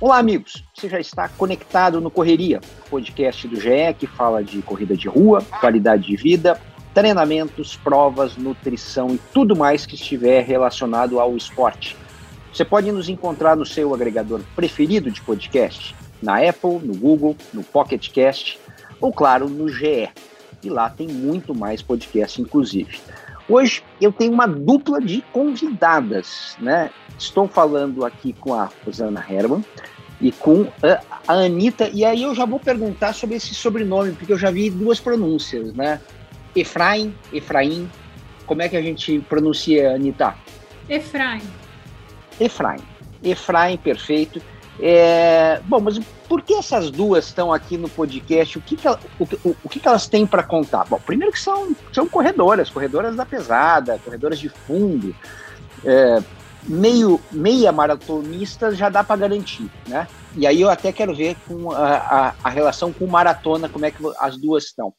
Olá, amigos. Você já está conectado no Correria, podcast do GE que fala de corrida de rua, qualidade de vida, treinamentos, provas, nutrição e tudo mais que estiver relacionado ao esporte. Você pode nos encontrar no seu agregador preferido de podcast, na Apple, no Google, no Pocket Cast ou, claro, no GE. E lá tem muito mais podcast, inclusive. Hoje eu tenho uma dupla de convidadas, né? Estou falando aqui com a Rosana Herman e com a, a Anitta, e aí eu já vou perguntar sobre esse sobrenome, porque eu já vi duas pronúncias, né? Efraim, Efraim, como é que a gente pronuncia, Anitta? Efraim. Efraim. Efraim, perfeito. É, bom, mas por que essas duas estão aqui no podcast? O que, que, ela, o, o, o que, que elas têm para contar? Bom, primeiro que são, são corredoras, corredoras da pesada, corredoras de fundo. É, meio meia maratonistas já dá para garantir, né? E aí eu até quero ver com a, a, a, relação com maratona, como é que as duas estão.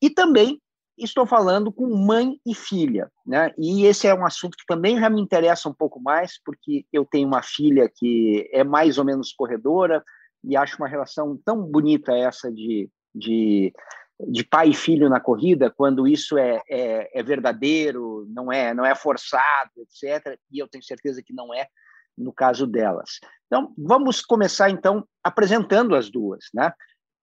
E também estou falando com mãe e filha, né? E esse é um assunto que também já me interessa um pouco mais, porque eu tenho uma filha que é mais ou menos corredora e acho uma relação tão bonita essa de, de de pai e filho na corrida, quando isso é, é, é, verdadeiro, não é, não é forçado, etc. E eu tenho certeza que não é no caso delas. Então, vamos começar então apresentando as duas, né?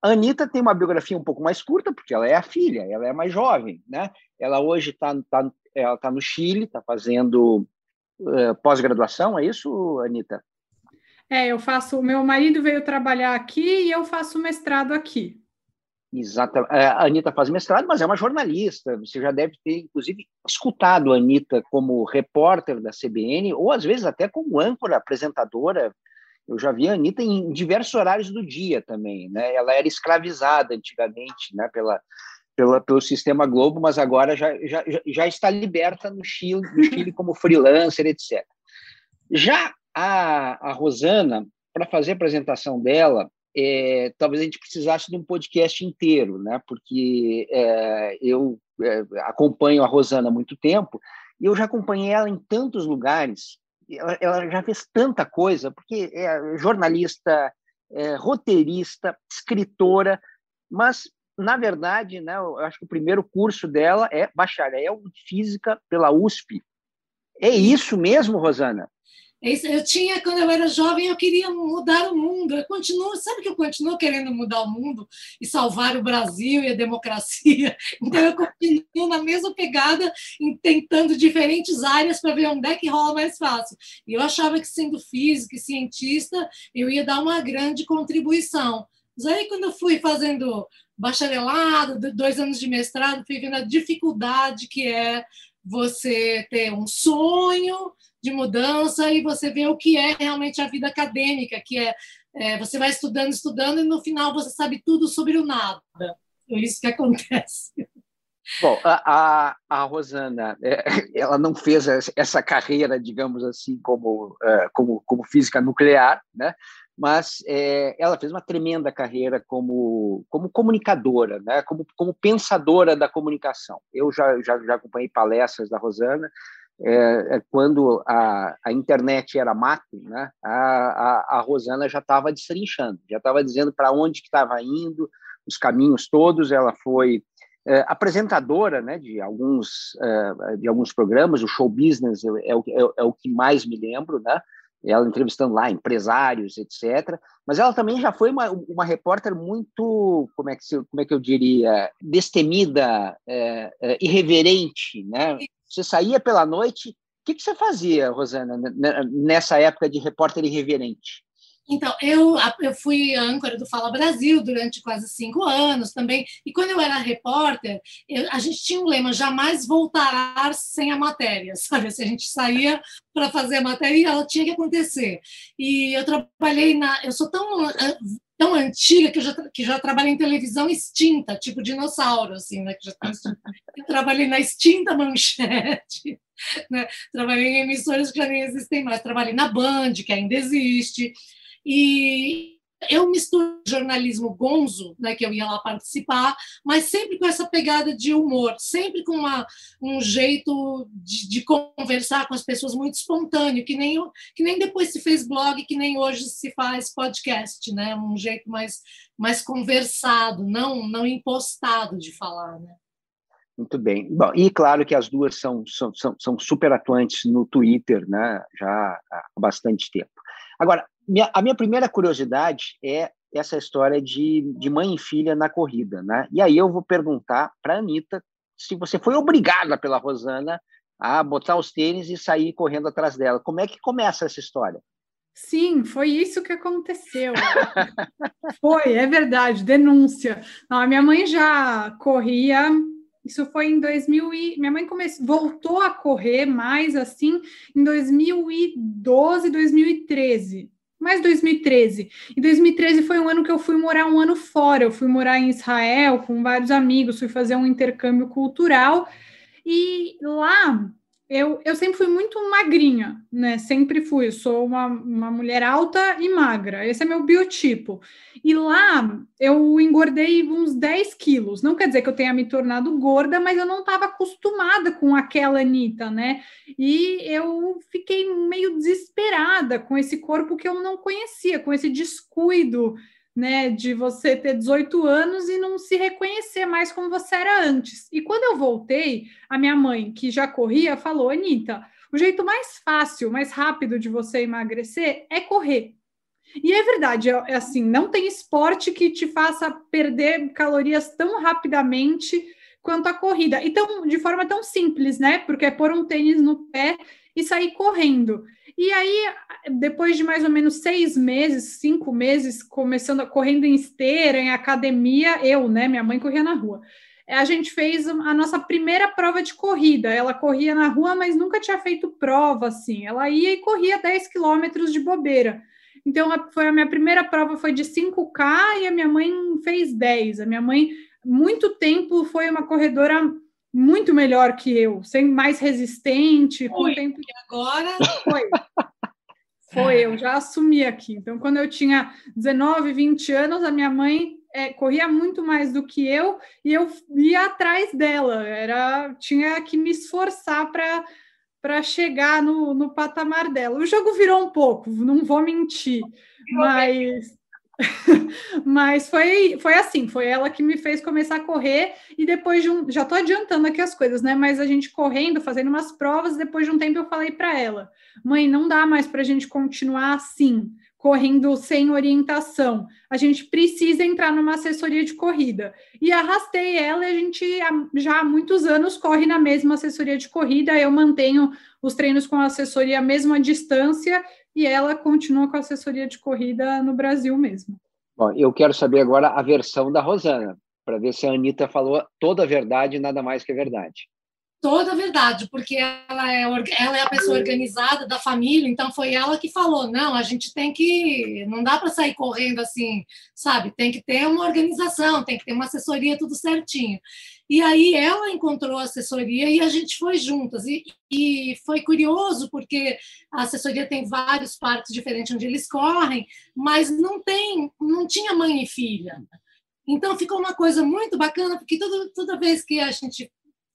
A Anitta tem uma biografia um pouco mais curta, porque ela é a filha, ela é mais jovem, né? Ela hoje está tá, ela tá no Chile, está fazendo uh, pós-graduação, é isso, Anitta? É, eu faço. Meu marido veio trabalhar aqui e eu faço mestrado aqui. Exatamente. É, a Anitta faz mestrado, mas é uma jornalista. Você já deve ter, inclusive, escutado a Anitta como repórter da CBN, ou às vezes até como âncora, apresentadora. Eu já vi a Anitta em diversos horários do dia também. Né? Ela era escravizada antigamente né? pela, pela, pelo sistema Globo, mas agora já, já, já está liberta no Chile, no Chile como freelancer, etc. Já a, a Rosana, para fazer a apresentação dela, é, talvez a gente precisasse de um podcast inteiro, né? Porque é, eu é, acompanho a Rosana há muito tempo e eu já acompanhei ela em tantos lugares. Ela, ela já fez tanta coisa, porque é jornalista, é, roteirista, escritora, mas na verdade, né? Eu acho que o primeiro curso dela é bacharel em física pela USP. É isso mesmo, Rosana? É eu tinha, quando eu era jovem, eu queria mudar o mundo. Eu continuo, sabe que eu continuo querendo mudar o mundo e salvar o Brasil e a democracia. Então eu continuo na mesma pegada, tentando diferentes áreas para ver onde é que rola mais fácil. E eu achava que sendo físico e cientista, eu ia dar uma grande contribuição. Mas aí quando eu fui fazendo bacharelado, dois anos de mestrado, fui vendo a dificuldade que é você ter um sonho de mudança e você vê o que é realmente a vida acadêmica, que é, é você vai estudando, estudando e no final você sabe tudo sobre o nada. É isso que acontece. Bom, a, a, a Rosana, é, ela não fez essa carreira, digamos assim, como, é, como, como física nuclear, né? Mas é, ela fez uma tremenda carreira como, como comunicadora, né? como, como pensadora da comunicação. Eu já, já, já acompanhei palestras da Rosana, é, é, quando a, a internet era mato, né, a, a, a Rosana já estava destrinchando, já estava dizendo para onde que estava indo, os caminhos todos. Ela foi é, apresentadora né, de, alguns, é, de alguns programas, o show business é, o, é, é, o que mais me lembro, né? Ela entrevistando lá empresários, etc. Mas ela também já foi uma, uma repórter muito, como é que, se, como é que eu diria, destemida, é, é, irreverente, né? Você saía pela noite. O que, que você fazia, Rosana, nessa época de repórter irreverente? Então, eu, eu fui âncora do Fala Brasil durante quase cinco anos também. E quando eu era repórter, eu, a gente tinha um lema: jamais voltará sem a matéria, sabe? Se a gente saía para fazer a matéria, ela tinha que acontecer. E eu trabalhei na. Eu sou tão tão antiga que eu já, que já trabalhei em televisão extinta, tipo dinossauro, assim, né? Já eu trabalhei na extinta manchete, né? Trabalhei em emissoras que já nem existem mais. Trabalhei na Band, que ainda existe. E eu misturo jornalismo gonzo, né, que eu ia lá participar, mas sempre com essa pegada de humor, sempre com uma, um jeito de, de, conversar com as pessoas muito espontâneo, que nem, que nem depois se fez blog, que nem hoje se faz podcast, né, um jeito mais, mais conversado, não, não impostado de falar. Né. Muito bem. Bom, e claro que as duas são, são, são, são super atuantes no Twitter, né, já há bastante tempo. Agora, minha, a minha primeira curiosidade é essa história de, de mãe e filha na corrida, né? E aí eu vou perguntar para a Anitta se você foi obrigada pela Rosana a botar os tênis e sair correndo atrás dela. Como é que começa essa história? Sim, foi isso que aconteceu. foi, é verdade, denúncia. Não, a minha mãe já corria, isso foi em 2000 e minha mãe começou, voltou a correr mais assim em 2012, 2013 mais 2013. E 2013 foi um ano que eu fui morar um ano fora. Eu fui morar em Israel com vários amigos, fui fazer um intercâmbio cultural. E lá eu, eu sempre fui muito magrinha, né? Sempre fui. Sou uma, uma mulher alta e magra. Esse é meu biotipo. E lá eu engordei uns 10 quilos. Não quer dizer que eu tenha me tornado gorda, mas eu não estava acostumada com aquela Anitta, né? E eu fiquei meio desesperada com esse corpo que eu não conhecia, com esse descuido né, de você ter 18 anos e não se reconhecer mais como você era antes. E quando eu voltei, a minha mãe, que já corria, falou: Anitta, o jeito mais fácil, mais rápido de você emagrecer é correr. E é verdade, é, é assim, não tem esporte que te faça perder calorias tão rapidamente quanto a corrida. Então, de forma tão simples, né? Porque é pôr um tênis no pé e sair correndo. E aí, depois de mais ou menos seis meses, cinco meses, começando correndo em esteira, em academia, eu, né? Minha mãe corria na rua. A gente fez a nossa primeira prova de corrida. Ela corria na rua, mas nunca tinha feito prova assim. Ela ia e corria 10 quilômetros de bobeira. Então, a, foi a minha primeira prova foi de 5K e a minha mãe fez 10. A minha mãe, muito tempo, foi uma corredora muito melhor que eu, sem mais resistente, com Oi, tempo. agora foi. Foi, eu já assumi aqui. Então, quando eu tinha 19, 20 anos, a minha mãe é, corria muito mais do que eu e eu ia atrás dela. Era, tinha que me esforçar para para chegar no, no patamar dela. O jogo virou um pouco, não vou mentir, mas Mas foi, foi assim, foi ela que me fez começar a correr e depois de um, já tô adiantando aqui as coisas, né? Mas a gente correndo, fazendo umas provas, depois de um tempo eu falei para ela: "Mãe, não dá mais para a gente continuar assim, correndo sem orientação. A gente precisa entrar numa assessoria de corrida". E arrastei ela e a gente já há muitos anos corre na mesma assessoria de corrida. Eu mantenho os treinos com a assessoria à mesma distância e ela continua com a assessoria de corrida no Brasil mesmo. Bom, eu quero saber agora a versão da Rosana, para ver se a Anitta falou toda a verdade e nada mais que a verdade. Toda a verdade, porque ela é, ela é a pessoa organizada da família, então foi ela que falou: não, a gente tem que. Não dá para sair correndo assim, sabe? Tem que ter uma organização, tem que ter uma assessoria, tudo certinho. E aí ela encontrou a assessoria e a gente foi juntas. E, e foi curioso, porque a assessoria tem vários parques diferentes onde eles correm, mas não tem, não tinha mãe e filha. Então ficou uma coisa muito bacana, porque toda vez que a gente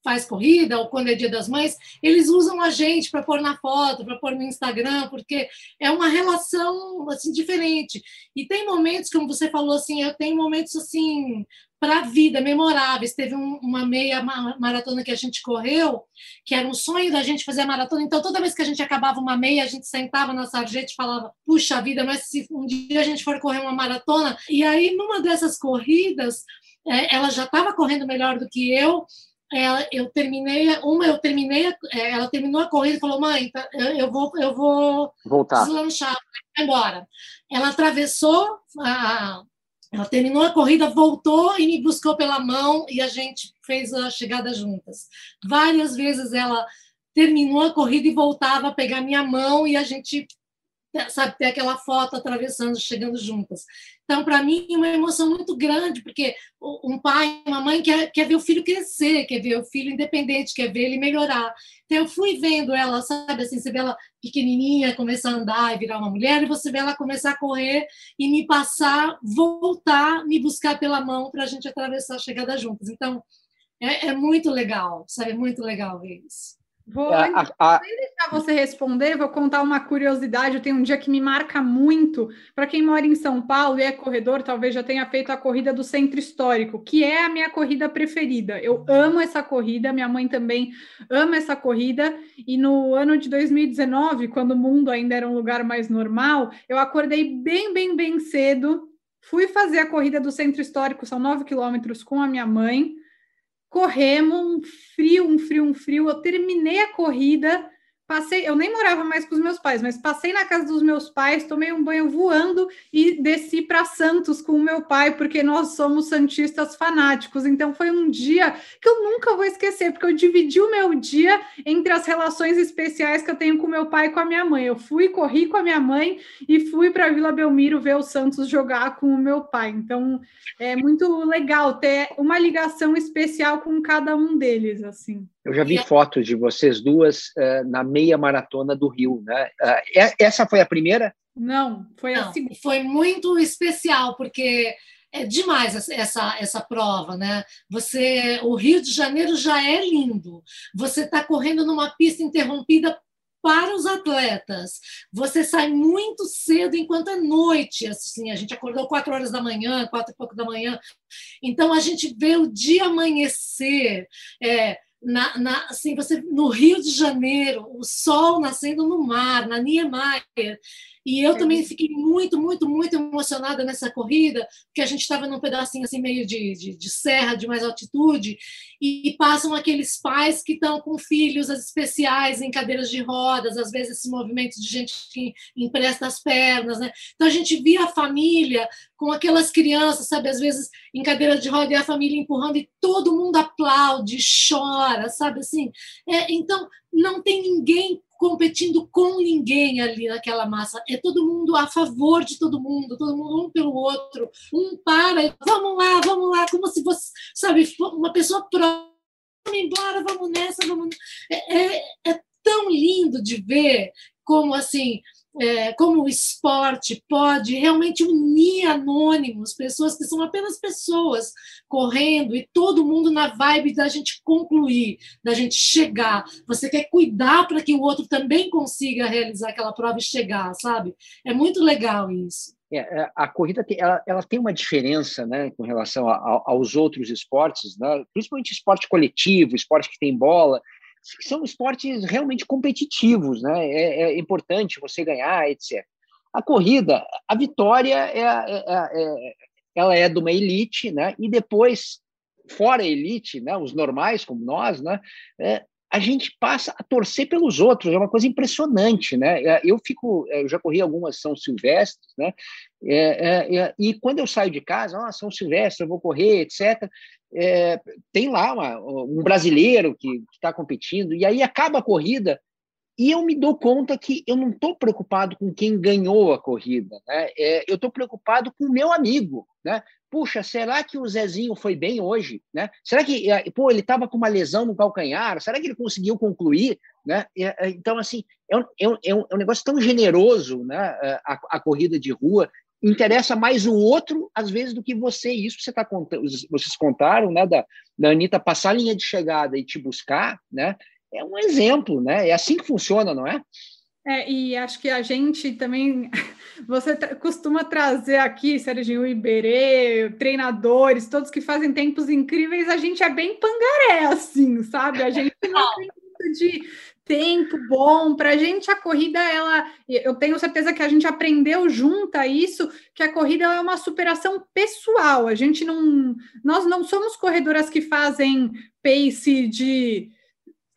faz corrida ou quando é dia das mães, eles usam a gente para pôr na foto, para pôr no Instagram, porque é uma relação assim diferente. E tem momentos, como você falou assim, eu tenho momentos assim para a vida, memoráveis. Teve um, uma meia maratona que a gente correu, que era um sonho da gente fazer a maratona. Então, toda vez que a gente acabava uma meia, a gente sentava na sarjeta e falava: Puxa vida, mas se um dia a gente for correr uma maratona. E aí, numa dessas corridas, é, ela já estava correndo melhor do que eu. Ela, eu terminei uma, eu terminei, é, ela terminou a corrida e falou, mãe, tá, eu, eu vou, eu vou Voltar. deslanchar, embora. Ela atravessou, a, ela terminou a corrida, voltou e me buscou pela mão e a gente fez a chegada juntas. Várias vezes ela terminou a corrida e voltava a pegar minha mão e a gente sabe, ter aquela foto atravessando, chegando juntas. Então, para mim, é uma emoção muito grande, porque um pai, uma mãe quer, quer ver o filho crescer, quer ver o filho independente, quer ver ele melhorar. Então, eu fui vendo ela, sabe, assim, você vê ela pequenininha começar a andar e virar uma mulher, e você vê ela começar a correr e me passar, voltar, me buscar pela mão para a gente atravessar a chegada juntas. Então, é, é muito legal, sabe, é muito legal ver isso. Vou, é, a, a, deixar você responder, vou contar uma curiosidade. Eu tenho um dia que me marca muito. Para quem mora em São Paulo e é corredor, talvez já tenha feito a corrida do Centro Histórico, que é a minha corrida preferida. Eu amo essa corrida, minha mãe também ama essa corrida. E no ano de 2019, quando o mundo ainda era um lugar mais normal, eu acordei bem, bem, bem cedo. Fui fazer a corrida do Centro Histórico, são nove quilômetros, com a minha mãe corremos, um frio, um frio, um frio. Eu terminei a corrida, Passei, eu nem morava mais com os meus pais, mas passei na casa dos meus pais, tomei um banho voando e desci para Santos com o meu pai, porque nós somos santistas fanáticos. Então foi um dia que eu nunca vou esquecer, porque eu dividi o meu dia entre as relações especiais que eu tenho com meu pai e com a minha mãe. Eu fui, corri com a minha mãe e fui para Vila Belmiro ver o Santos jogar com o meu pai. Então é muito legal ter uma ligação especial com cada um deles, assim. Eu já vi fotos de vocês duas uh, na meia maratona do Rio, né? Uh, essa foi a primeira? Não, foi Não, assim. Foi muito especial porque é demais essa essa prova, né? Você, o Rio de Janeiro já é lindo. Você está correndo numa pista interrompida para os atletas. Você sai muito cedo enquanto é noite, assim, a gente acordou quatro horas da manhã, quatro e pouco da manhã. Então a gente vê o dia amanhecer. É, na, na, assim, você no Rio de Janeiro, o sol nascendo no mar, na Niemeyer. E eu também fiquei muito, muito, muito emocionada nessa corrida, porque a gente estava num pedacinho assim meio de, de, de, serra, de mais altitude, e, e passam aqueles pais que estão com filhos especiais em cadeiras de rodas, às vezes esse movimento de gente que empresta as pernas, né? Então a gente via a família com aquelas crianças, sabe, às vezes em cadeira de roda e a família empurrando e todo mundo aplaude, chora, sabe assim? É, então não tem ninguém competindo com ninguém ali naquela massa. É todo mundo a favor de todo mundo, todo mundo um pelo outro. Um para, vamos lá, vamos lá, como se fosse, sabe, uma pessoa próxima, vamos embora, vamos nessa, vamos. É, é, é tão lindo de ver como assim é, como o esporte pode realmente unir anônimos, pessoas que são apenas pessoas correndo e todo mundo na vibe da gente concluir, da gente chegar. Você quer cuidar para que o outro também consiga realizar aquela prova e chegar, sabe? É muito legal isso. É, é a corrida tem, ela, ela, tem uma diferença né, com relação a, a, aos outros esportes, né? principalmente esporte coletivo, esporte que tem bola são esportes realmente competitivos, né? É, é importante você ganhar, etc. A corrida, a vitória é, é, é, ela é de uma elite, né? E depois, fora a elite, né? Os normais como nós, né? É, a gente passa a torcer pelos outros, é uma coisa impressionante, né? É, eu fico, eu já corri algumas São Silvestres, né? É, é, e quando eu saio de casa, ah, São Silvestre, eu vou correr, etc é, tem lá uma, um brasileiro que está competindo, e aí acaba a corrida, e eu me dou conta que eu não estou preocupado com quem ganhou a corrida, né? É, eu estou preocupado com o meu amigo, né? Puxa, será que o Zezinho foi bem hoje, né? Será que é, pô, ele estava com uma lesão no calcanhar? Será que ele conseguiu concluir, né? É, então assim é um, é um, é um negócio tão generoso, né? A, a corrida de rua interessa mais o outro, às vezes, do que você. Isso você tá contando, vocês contaram, né, da, da Anitta passar a linha de chegada e te buscar, né? É um exemplo, né? É assim que funciona, não é? É, e acho que a gente também, você tra costuma trazer aqui, Serginho Iberê, treinadores, todos que fazem tempos incríveis, a gente é bem pangaré, assim, sabe? A gente não tem muito de tempo bom. Para a gente, a corrida, ela, eu tenho certeza que a gente aprendeu junto a isso, que a corrida é uma superação pessoal. A gente não, nós não somos corredoras que fazem pace de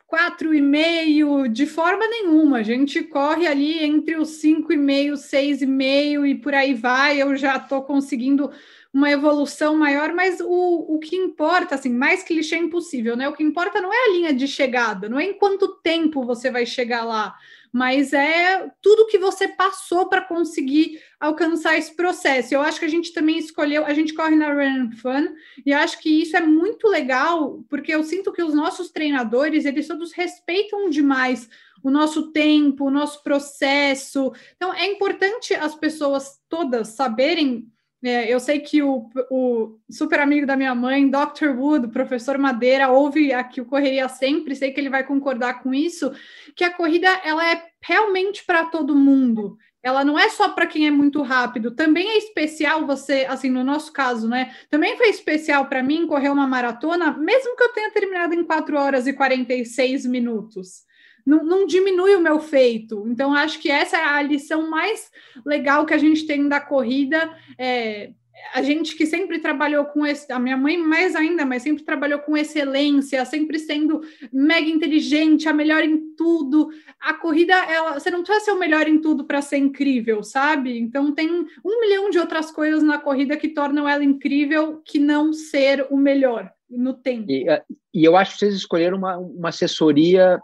quatro e meio de forma nenhuma. A gente corre ali entre os cinco e meio, seis e meio e por aí vai. Eu já estou conseguindo uma evolução maior, mas o, o que importa, assim, mais clichê é impossível, né? O que importa não é a linha de chegada, não é em quanto tempo você vai chegar lá, mas é tudo que você passou para conseguir alcançar esse processo. Eu acho que a gente também escolheu, a gente corre na Run Fun, e acho que isso é muito legal, porque eu sinto que os nossos treinadores, eles todos respeitam demais o nosso tempo, o nosso processo. Então, é importante as pessoas todas saberem é, eu sei que o, o, super amigo da minha mãe, Dr. Wood, professor Madeira, ouve aqui o Correria sempre, sei que ele vai concordar com isso, que a corrida ela é realmente para todo mundo. Ela não é só para quem é muito rápido, também é especial você, assim, no nosso caso, né? Também foi especial para mim correr uma maratona, mesmo que eu tenha terminado em 4 horas e 46 minutos não, não, diminui o meu feito. Então, acho que essa é a lição mais legal que a gente tem da corrida. É, a gente que sempre trabalhou com esse, a minha mãe mais ainda, mas sempre trabalhou com excelência, sempre sendo mega inteligente, a melhor em tudo. A corrida, ela, você não precisa ser o melhor em tudo para ser incrível, sabe? Então tem um milhão de outras coisas na corrida que tornam ela incrível, que não ser o melhor no tempo. E, e eu acho que vocês escolheram uma, uma assessoria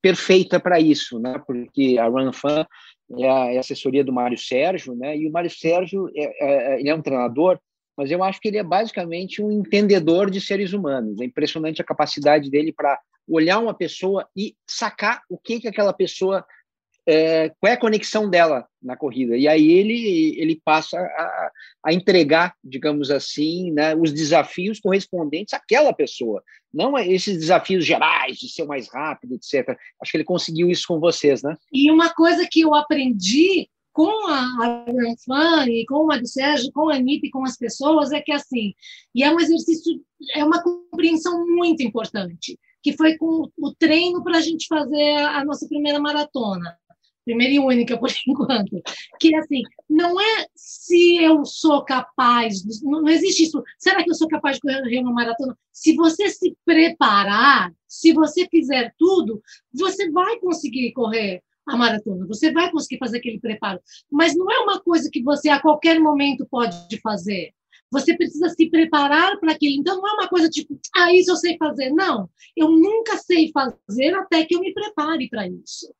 perfeita para isso, né? Porque a Run Fan é a, é a, assessoria do Mário Sérgio, né? E o Mário Sérgio é, é, ele é um treinador, mas eu acho que ele é basicamente um entendedor de seres humanos. É impressionante a capacidade dele para olhar uma pessoa e sacar o que que aquela pessoa é, qual é a conexão dela na corrida. E aí ele, ele passa a, a entregar, digamos assim, né, os desafios correspondentes àquela pessoa, não esses desafios gerais de ser mais rápido, etc. Acho que ele conseguiu isso com vocês, né? E uma coisa que eu aprendi com a Fan e com o Sérgio, com a Anitta e com as pessoas é que assim, e é um exercício, é uma compreensão muito importante, que foi com o treino para a gente fazer a nossa primeira maratona primeira e única por enquanto, que assim, não é se eu sou capaz, não, não existe isso, será que eu sou capaz de correr uma maratona? Se você se preparar, se você fizer tudo, você vai conseguir correr a maratona, você vai conseguir fazer aquele preparo, mas não é uma coisa que você a qualquer momento pode fazer. Você precisa se preparar para aquilo. Então, não é uma coisa tipo, ah, isso eu sei fazer. Não, eu nunca sei fazer até que eu me prepare para isso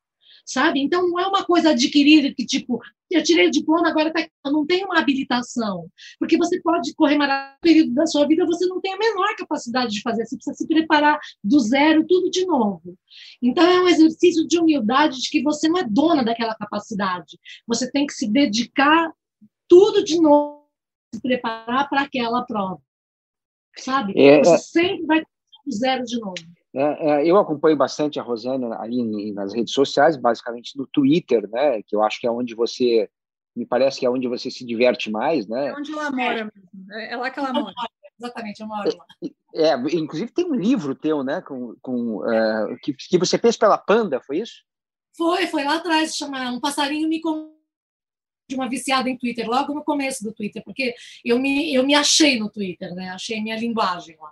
sabe? Então não é uma coisa adquirida que tipo, eu tirei o diploma, agora tá, eu não tenho uma habilitação, porque você pode correr maratona período da sua vida, você não tem a menor capacidade de fazer, você precisa se preparar do zero, tudo de novo. Então é um exercício de humildade de que você não é dona daquela capacidade, você tem que se dedicar tudo de novo, se preparar para aquela prova, sabe? É, você é. sempre vai do zero de novo. É, é, eu acompanho bastante a Rosana aí nas redes sociais, basicamente no Twitter, né? Que eu acho que é onde você, me parece que é onde você se diverte mais, né? É onde ela mora mesmo. É, é lá que ela mora. Exatamente, eu moro lá. É, inclusive tem um livro teu, né? Com, com uh, que, que você fez pela Panda, foi isso? Foi, foi lá atrás, chama Um Passarinho Me de uma viciada em Twitter, logo no começo do Twitter, porque eu me, eu me achei no Twitter, né? Achei minha linguagem lá.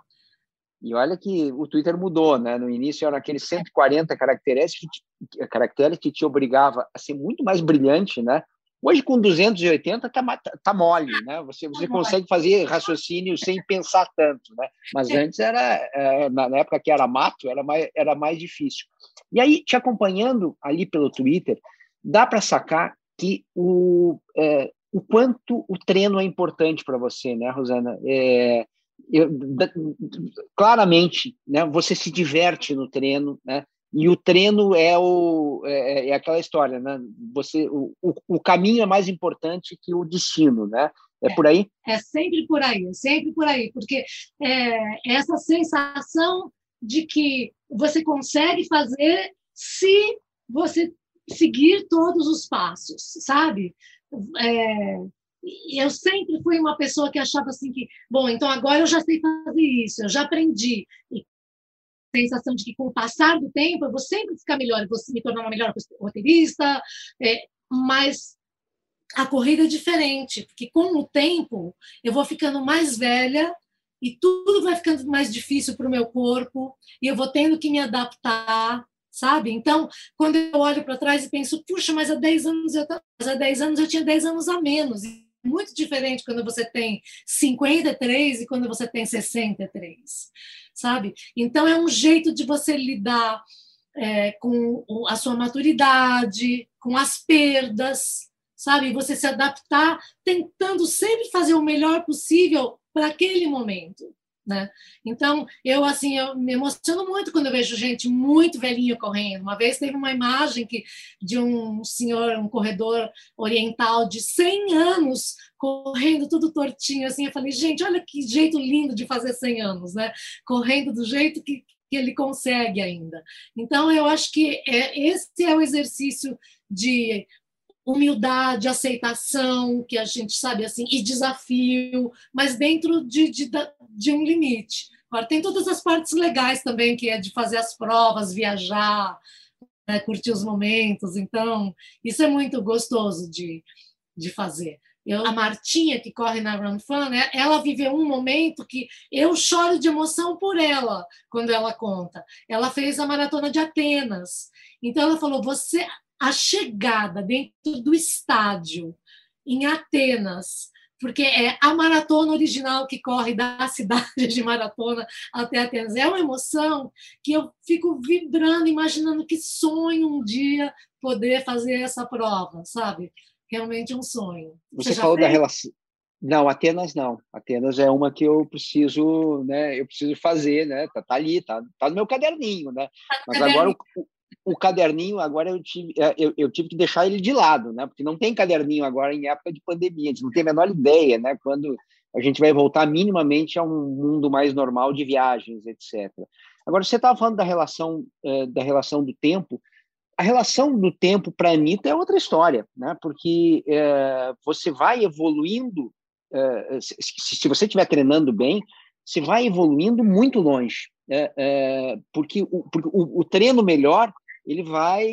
E olha que o Twitter mudou, né? No início eram aqueles 140 caracteres que te, caracteres que te obrigava a ser muito mais brilhante, né? Hoje com 280 tá, tá, tá mole, né? Você você tá consegue fazer raciocínio sem pensar tanto, né? Mas antes era é, na época que era mato era mais era mais difícil. E aí te acompanhando ali pelo Twitter dá para sacar que o é, o quanto o treino é importante para você, né, Rosana? É, eu, claramente, né, você se diverte no treino, né? E o treino é, o, é, é aquela história, né? Você, o, o, o, caminho é mais importante que o destino, né? É, é por aí? É sempre por aí, é sempre por aí, porque é essa sensação de que você consegue fazer se você seguir todos os passos, sabe? É, eu sempre fui uma pessoa que achava assim que, bom, então agora eu já sei fazer isso, eu já aprendi. E sensação de que com o passar do tempo eu vou sempre ficar melhor, eu vou me tornar uma melhor roteirista, é, mas a corrida é diferente, porque com o tempo eu vou ficando mais velha e tudo vai ficando mais difícil para o meu corpo e eu vou tendo que me adaptar, sabe? Então, quando eu olho para trás e penso, puxa, mas há 10 anos eu há 10 anos eu tinha 10 anos a menos. Muito diferente quando você tem 53 e quando você tem 63, sabe? Então é um jeito de você lidar é, com a sua maturidade, com as perdas, sabe? Você se adaptar, tentando sempre fazer o melhor possível para aquele momento. Né? Então, eu assim, eu me emociono muito quando eu vejo gente muito velhinha correndo. Uma vez teve uma imagem que de um senhor, um corredor oriental de 100 anos correndo tudo tortinho assim. Eu falei, gente, olha que jeito lindo de fazer 100 anos, né? Correndo do jeito que, que ele consegue ainda. Então, eu acho que é, esse é o exercício de humildade, aceitação, que a gente sabe assim, e desafio, mas dentro de, de, de um limite. Agora, tem todas as partes legais também, que é de fazer as provas, viajar, né, curtir os momentos. Então, isso é muito gostoso de, de fazer. Eu, a Martinha, que corre na Run Fun, né, ela viveu um momento que eu choro de emoção por ela quando ela conta. Ela fez a maratona de Atenas. Então, ela falou: você a chegada dentro do estádio em Atenas, porque é a maratona original que corre da cidade de Maratona até Atenas. É uma emoção que eu fico vibrando, imaginando que sonho um dia poder fazer essa prova, sabe? Realmente um sonho. Você, Você falou fez? da relação. Não, Atenas não. Atenas é uma que eu preciso, né? Eu preciso fazer, né? Tá, tá ali, tá, tá no meu caderninho, né? Tá Mas agora o, o caderninho agora eu tive, é, eu, eu, tive que deixar ele de lado, né? Porque não tem caderninho agora em época de pandemia, a gente não tem a menor ideia, né? Quando a gente vai voltar minimamente a um mundo mais normal de viagens, etc. Agora você estava falando da relação é, da relação do tempo. A relação do tempo para a Anitta é outra história, né? Porque é, você vai evoluindo, é, se, se, você estiver treinando bem, você vai evoluindo muito longe, porque, o, porque o, o treino melhor ele vai,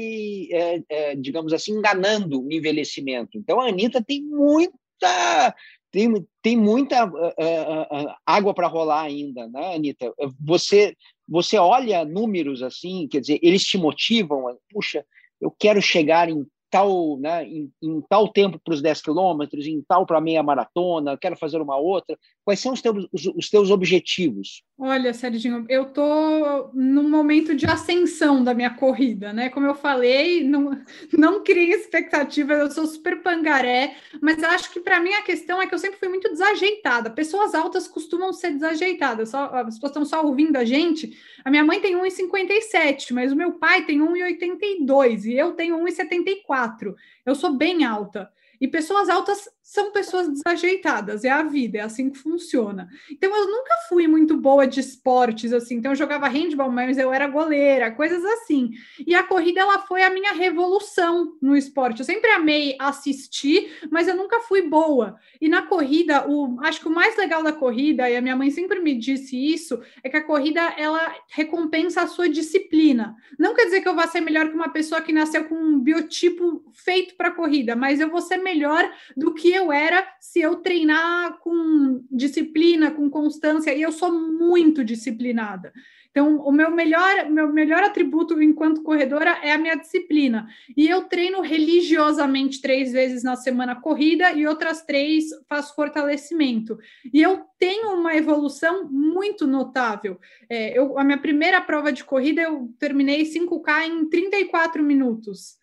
é, é, digamos assim, enganando o envelhecimento. Então, a Anitta tem muita, tem, tem muita uh, uh, uh, água para rolar ainda, né, Anitta? Você, você olha números assim, quer dizer, eles te motivam, puxa, eu quero chegar em tal, né, em, em tal tempo para os 10 quilômetros, em tal para a meia maratona, quero fazer uma outra. Quais são os teus, os, teus objetivos? Olha, Serginho, eu estou num momento de ascensão da minha corrida, né? Como eu falei, não, não criei expectativas, eu sou super pangaré, mas acho que para mim a questão é que eu sempre fui muito desajeitada. Pessoas altas costumam ser desajeitadas, só, as pessoas estão só ouvindo a gente. A minha mãe tem 1,57, mas o meu pai tem 1,82 e eu tenho 1,74. Eu sou bem alta. E pessoas altas são pessoas desajeitadas, é a vida, é assim que funciona. Então eu nunca fui muito boa de esportes assim, então eu jogava handball, mas eu era goleira, coisas assim. E a corrida ela foi a minha revolução no esporte. Eu sempre amei assistir, mas eu nunca fui boa. E na corrida, o acho que o mais legal da corrida, e a minha mãe sempre me disse isso, é que a corrida ela recompensa a sua disciplina. Não quer dizer que eu vá ser melhor que uma pessoa que nasceu com um biotipo feito para corrida, mas eu vou ser melhor do que eu era se eu treinar com disciplina, com constância, e eu sou muito disciplinada. Então, o meu melhor, meu melhor atributo enquanto corredora é a minha disciplina. E eu treino religiosamente três vezes na semana corrida e outras três faço fortalecimento. E eu tenho uma evolução muito notável. É, eu, a minha primeira prova de corrida eu terminei 5K em 34 minutos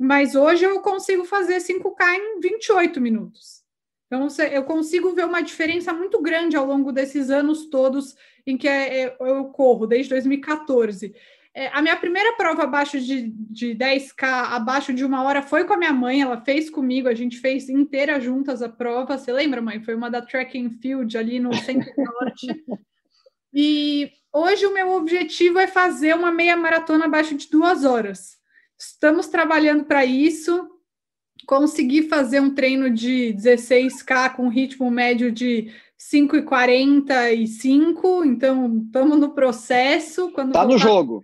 mas hoje eu consigo fazer 5K em 28 minutos. Então, eu consigo ver uma diferença muito grande ao longo desses anos todos em que é, é, eu corro, desde 2014. É, a minha primeira prova abaixo de, de 10K, abaixo de uma hora, foi com a minha mãe, ela fez comigo, a gente fez inteira juntas a prova. Você lembra, mãe? Foi uma da Track and Field ali no Centro-Norte. E hoje o meu objetivo é fazer uma meia maratona abaixo de duas horas. Estamos trabalhando para isso. consegui fazer um treino de 16K com ritmo médio de 5,45, então estamos no processo. Quando tá no jogo.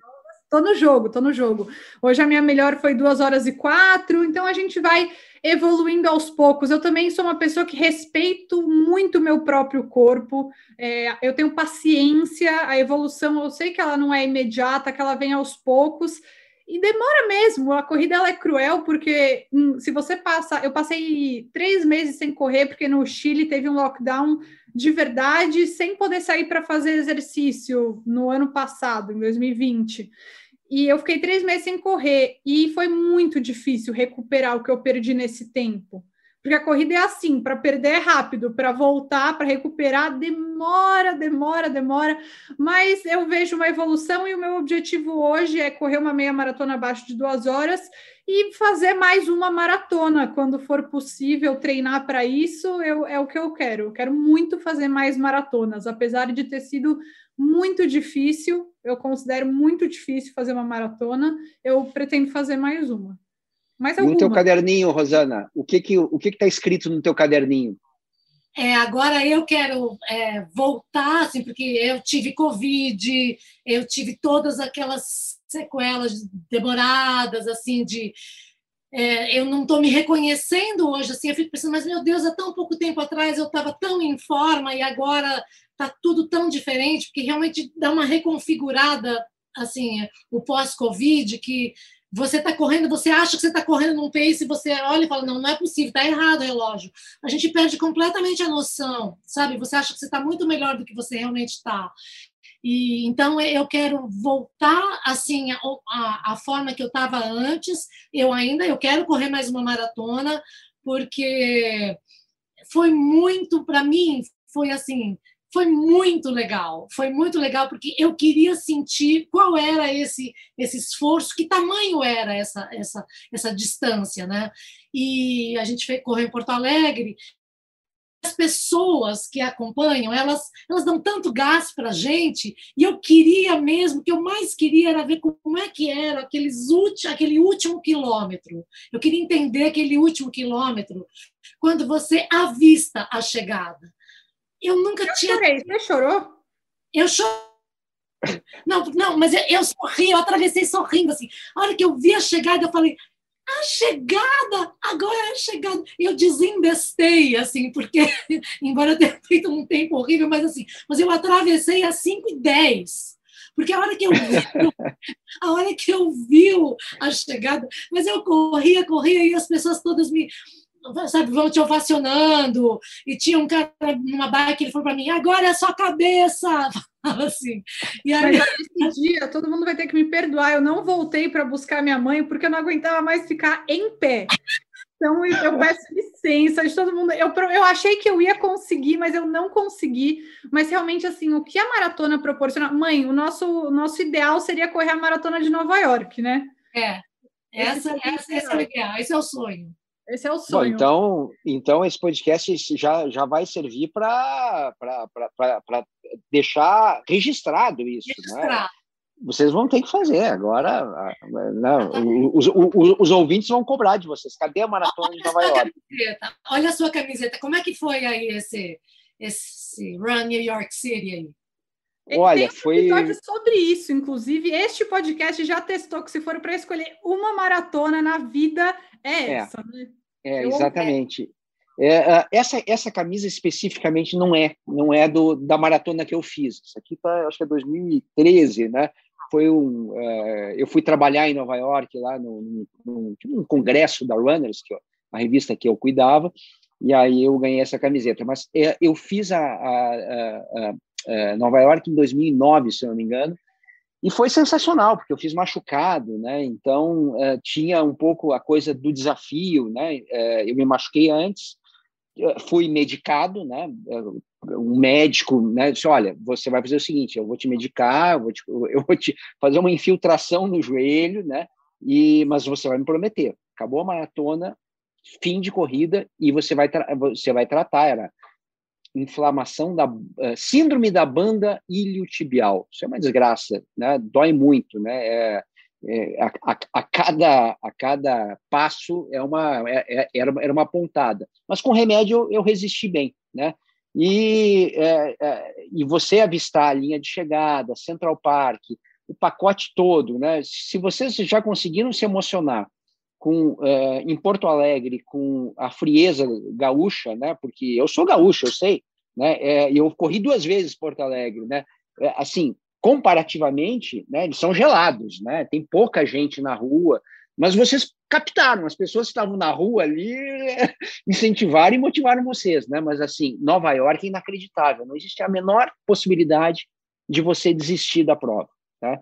Tô no jogo, tô no jogo. Hoje a minha melhor foi 2 horas e 4, então a gente vai evoluindo aos poucos. Eu também sou uma pessoa que respeito muito o meu próprio corpo, é, eu tenho paciência, a evolução eu sei que ela não é imediata, que ela vem aos poucos. E demora mesmo, a corrida ela é cruel, porque hum, se você passa. Eu passei três meses sem correr, porque no Chile teve um lockdown de verdade, sem poder sair para fazer exercício no ano passado, em 2020. E eu fiquei três meses sem correr, e foi muito difícil recuperar o que eu perdi nesse tempo. Porque a corrida é assim, para perder é rápido, para voltar, para recuperar, demora, demora, demora. Mas eu vejo uma evolução e o meu objetivo hoje é correr uma meia maratona abaixo de duas horas e fazer mais uma maratona quando for possível treinar para isso eu, é o que eu quero. Eu quero muito fazer mais maratonas, apesar de ter sido muito difícil. Eu considero muito difícil fazer uma maratona. Eu pretendo fazer mais uma. Mais alguma. No teu caderninho, Rosana, o que que o que está escrito no teu caderninho? É, agora eu quero é, voltar, assim, porque eu tive Covid, eu tive todas aquelas sequelas demoradas, assim, de. É, eu não estou me reconhecendo hoje, assim, eu fico pensando, mas meu Deus, há tão pouco tempo atrás eu estava tão em forma e agora está tudo tão diferente, porque realmente dá uma reconfigurada, assim, o pós-Covid, que você está correndo, você acha que você está correndo num pace, você olha e fala, não, não é possível, está errado o relógio. A gente perde completamente a noção, sabe? Você acha que você está muito melhor do que você realmente está. E então eu quero voltar assim a, a, a forma que eu estava antes. Eu ainda eu quero correr mais uma maratona porque foi muito para mim foi assim foi muito legal, foi muito legal porque eu queria sentir qual era esse esse esforço, que tamanho era essa essa essa distância, né? E a gente foi correr em Porto Alegre. As pessoas que acompanham, elas elas dão tanto gás para a gente e eu queria mesmo, o que eu mais queria era ver como é que era aqueles últimos, aquele último quilômetro. Eu queria entender aquele último quilômetro quando você avista a chegada eu nunca eu tinha. Chorei. Você chorou? Eu chorei. Não, não, mas eu, eu sorri, eu atravessei sorrindo assim. A hora que eu vi a chegada, eu falei, a chegada, agora é a chegada. Eu desembestei, assim, porque, embora eu tenha feito um tempo horrível, mas assim, mas eu atravessei às 5 e 10. Porque a hora que eu vi, a hora que eu vi a chegada, mas eu corria, corria e as pessoas todas me sabe, vão te ovacionando. E tinha um cara numa bike, ele falou para mim: agora é só cabeça. assim. E aí, Mas esse dia, todo mundo vai ter que me perdoar. Eu não voltei para buscar minha mãe porque eu não aguentava mais ficar em pé. Então eu peço licença de todo mundo. Eu, eu achei que eu ia conseguir, mas eu não consegui. Mas realmente, assim, o que a maratona proporciona. Mãe, o nosso, o nosso ideal seria correr a maratona de Nova York, né? É. Essa, essa, esse é o ideal, esse é o sonho. Esse é o sonho. Bom, então, então, esse podcast já, já vai servir para deixar registrado isso. Né? Registrar. Né? Vocês vão ter que fazer agora. Não, os, os, os, ouvintes vão cobrar de vocês. Cadê a maratona Olha de Nova York? Camiseta. Olha a sua camiseta. Como é que foi aí esse, esse Run New York City aí? Olha, tem um foi episódio sobre isso, inclusive. Este podcast já testou que se for para escolher uma maratona na vida é, é essa, né? É, exatamente. É, essa, essa camisa especificamente não é, não é do, da maratona que eu fiz. Isso aqui tá, acho que é 2013, né? Foi um, uh, eu fui trabalhar em Nova York lá no, no, no congresso da Runners, que a revista que eu cuidava, e aí eu ganhei essa camiseta. Mas é, eu fiz a, a, a, a Nova York em 2009, se eu não me engano, e foi sensacional, porque eu fiz machucado, né? Então, uh, tinha um pouco a coisa do desafio, né? Uh, eu me machuquei antes, fui medicado, né? Um médico, né? Disse: olha, você vai fazer o seguinte: eu vou te medicar, eu vou te, eu vou te fazer uma infiltração no joelho, né? E, mas você vai me prometer. Acabou a maratona, fim de corrida, e você vai, você vai tratar. Era inflamação da uh, síndrome da banda iliotibial. Isso é uma desgraça, né? Dói muito, né? É, é, a, a, a, cada, a cada passo é uma, é, é era, era uma pontada. Mas com remédio eu, eu resisti bem, né? E, é, é, e você avistar a linha de chegada, Central Park, o pacote todo, né? Se vocês já conseguiram se emocionar com é, em Porto Alegre com a frieza gaúcha, né? Porque eu sou gaúcho, eu sei, né? É, eu corri duas vezes Porto Alegre, né? É, assim, comparativamente, né? Eles são gelados, né? Tem pouca gente na rua, mas vocês captaram, as pessoas que estavam na rua ali incentivaram e motivaram vocês, né? Mas assim, Nova York é inacreditável, não existe a menor possibilidade de você desistir da prova. Né?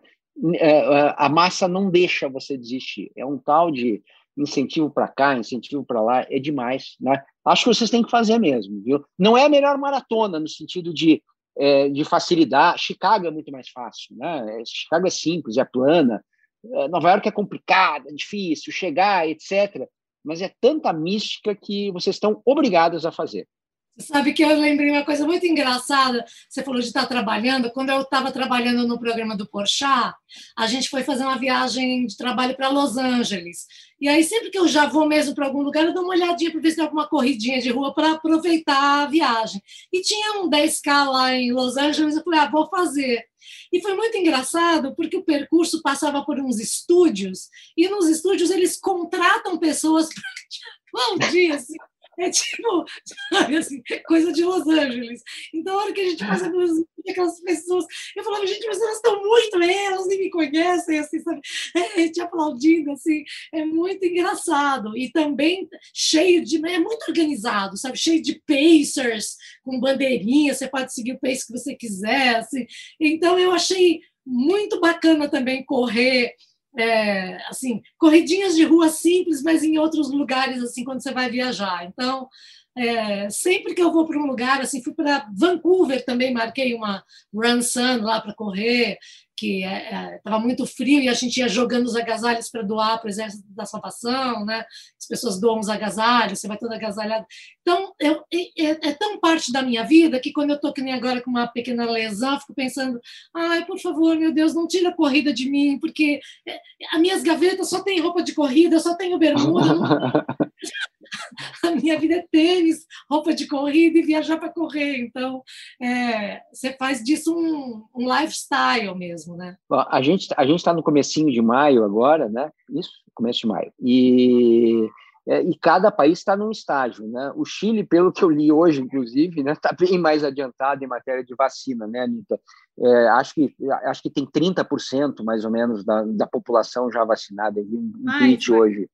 A massa não deixa você desistir. É um tal de incentivo para cá, incentivo para lá, é demais. Né? Acho que vocês têm que fazer mesmo. Viu? Não é a melhor maratona no sentido de, é, de facilidade. Chicago é muito mais fácil. Né? Chicago é simples, é plana. É, Nova York é complicada, é difícil, chegar, etc. Mas é tanta mística que vocês estão obrigados a fazer. Sabe que eu lembrei uma coisa muito engraçada. Você falou de estar trabalhando. Quando eu estava trabalhando no programa do Porchat, a gente foi fazer uma viagem de trabalho para Los Angeles. E aí, sempre que eu já vou mesmo para algum lugar, eu dou uma olhadinha para ver se tem alguma corridinha de rua para aproveitar a viagem. E tinha um 10K lá em Los Angeles. Eu falei, ah, vou fazer. E foi muito engraçado porque o percurso passava por uns estúdios, e nos estúdios eles contratam pessoas para aplaudir. Assim. É tipo, sabe, assim, coisa de Los Angeles. Então, a hora que a gente pelas aquelas pessoas, eu falava, gente, mas elas estão muito bem, elas nem me conhecem, assim, sabe? É, te aplaudindo, assim, é muito engraçado. E também cheio de. É muito organizado, sabe? Cheio de pacers, com bandeirinha, você pode seguir o pace que você quiser, assim. Então, eu achei muito bacana também correr é, assim, corridinhas de rua simples, mas em outros lugares, assim, quando você vai viajar. Então, é, sempre que eu vou para um lugar, assim, fui para Vancouver também, marquei uma Run Sun lá para correr, que estava é, é muito frio e a gente ia jogando os agasalhos para doar para o Exército da Salvação, né? As pessoas doam os agasalhos, você vai todo agasalhado. Então, eu, é, é, tão parte da minha vida que quando eu estou que nem agora com uma pequena lesão, fico pensando, ai, por favor, meu Deus, não tira a corrida de mim, porque é, as minhas gavetas só tem roupa de corrida, só tenho bermuda. a minha vida é tênis, roupa de corrida e viajar para correr. Então, é, você faz disso um, um lifestyle mesmo, né? A gente a gente está no comecinho de maio agora, né? Isso, começo de maio. E é, e cada país está num estágio, né? O Chile, pelo que eu li hoje, inclusive, né, está bem mais adiantado em matéria de vacina, né, Anitta? É, acho que acho que tem 30% mais ou menos da, da população já vacinada. Vi um, um tweet hoje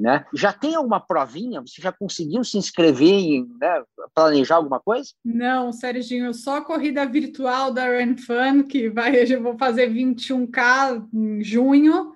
né? Já tem alguma provinha? Você já conseguiu se inscrever e né, planejar alguma coisa? Não, Serginho, só a corrida virtual da Run Fun, que vai, eu vou fazer 21K em junho,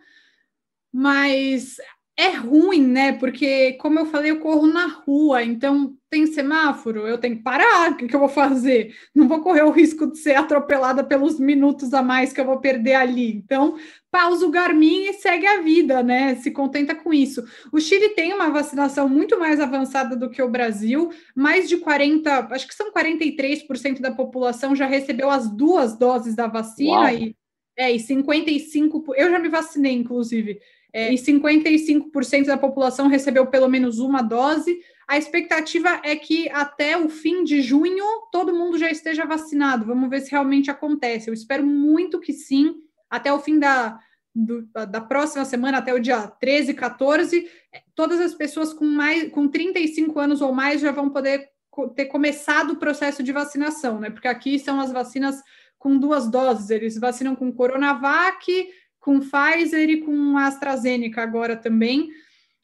mas é ruim, né? Porque, como eu falei, eu corro na rua, então tem semáforo, eu tenho que parar. O que, que eu vou fazer? Não vou correr o risco de ser atropelada pelos minutos a mais que eu vou perder ali. Então, pausa o Garmin e segue a vida, né? Se contenta com isso. O Chile tem uma vacinação muito mais avançada do que o Brasil, mais de 40, acho que são 43% da população já recebeu as duas doses da vacina Uau. e é, e 55, eu já me vacinei, inclusive, é, e 55% da população recebeu pelo menos uma dose. A expectativa é que até o fim de junho todo mundo já esteja vacinado. Vamos ver se realmente acontece. Eu espero muito que sim. Até o fim da, do, da próxima semana, até o dia 13, 14, todas as pessoas com mais com 35 anos ou mais já vão poder ter começado o processo de vacinação, né? Porque aqui são as vacinas com duas doses. Eles vacinam com Coronavac, com Pfizer e com AstraZeneca agora também,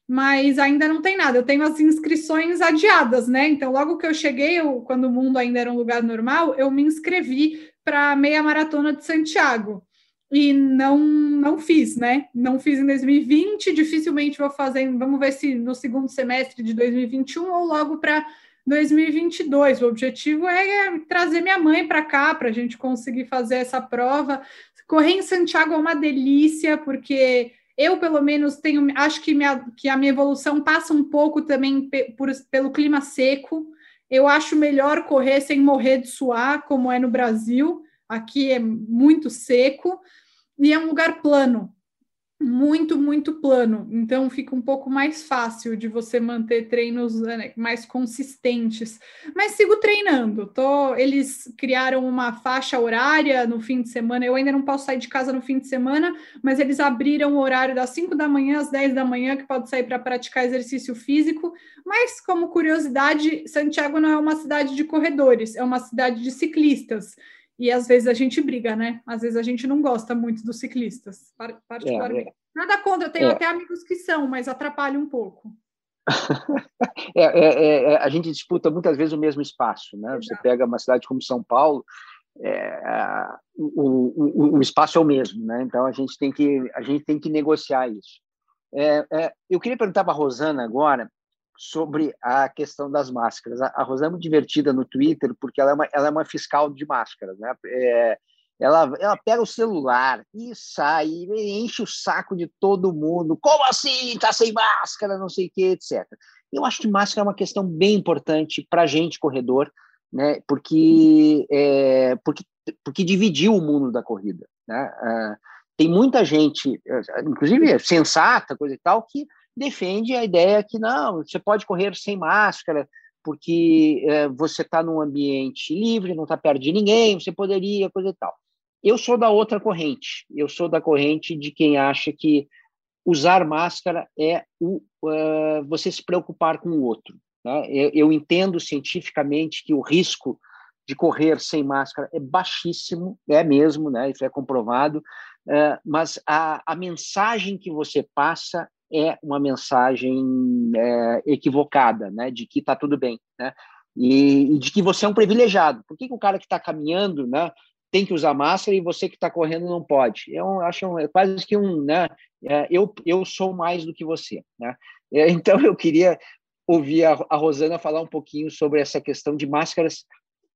mas ainda não tem nada. Eu tenho as inscrições adiadas, né? Então, logo que eu cheguei, eu, quando o mundo ainda era um lugar normal, eu me inscrevi para a meia maratona de Santiago. E não não fiz, né? Não fiz em 2020, dificilmente vou fazer, vamos ver se no segundo semestre de 2021 ou logo para 2022. O objetivo é trazer minha mãe para cá para a gente conseguir fazer essa prova. Correr em Santiago é uma delícia, porque eu, pelo menos, tenho, acho que, minha, que a minha evolução passa um pouco também por, pelo clima seco. Eu acho melhor correr sem morrer de suar, como é no Brasil. Aqui é muito seco e é um lugar plano. Muito, muito plano. Então fica um pouco mais fácil de você manter treinos né, mais consistentes. Mas sigo treinando. Tô, eles criaram uma faixa horária no fim de semana. Eu ainda não posso sair de casa no fim de semana, mas eles abriram o horário das 5 da manhã às 10 da manhã, que pode sair para praticar exercício físico. Mas, como curiosidade, Santiago não é uma cidade de corredores, é uma cidade de ciclistas. E às vezes a gente briga, né? Às vezes a gente não gosta muito dos ciclistas, particularmente. É, é. Nada contra, tenho é. até amigos que são, mas atrapalha um pouco. É, é, é, a gente disputa muitas vezes o mesmo espaço, né? Exato. Você pega uma cidade como São Paulo, o, o, o, espaço é o mesmo, né? Então a gente tem que a gente tem que negociar isso. eu queria perguntar para a Rosana agora sobre a questão das máscaras. A, a Rosana é muito divertida no Twitter porque ela é uma, ela é uma fiscal de máscaras, né? É, ela, ela pega o celular e sai, e enche o saco de todo mundo. Como assim? Tá sem máscara, não sei o que, etc. Eu acho que máscara é uma questão bem importante para a gente, corredor, né? Porque, é, porque, porque dividiu o mundo da corrida. Né? Uh, tem muita gente, inclusive sensata, coisa e tal, que defende a ideia que não, você pode correr sem máscara, porque é, você está num ambiente livre, não está perto de ninguém, você poderia, coisa e tal. Eu sou da outra corrente, eu sou da corrente de quem acha que usar máscara é o, uh, você se preocupar com o outro. Né? Eu, eu, entendo cientificamente que o risco de correr sem máscara é baixíssimo, é mesmo, né? isso é comprovado, uh, mas a, a mensagem que você passa é uma mensagem é, equivocada, né, de que está tudo bem, né, e, e, de que você é um privilegiado. Por que, que o cara que está caminhando, né, tem que usar máscara e você que está correndo não pode? Eu acho um, é quase que um, né, é, eu, eu sou mais do que você, né. É, então eu queria ouvir a, a Rosana falar um pouquinho sobre essa questão de máscaras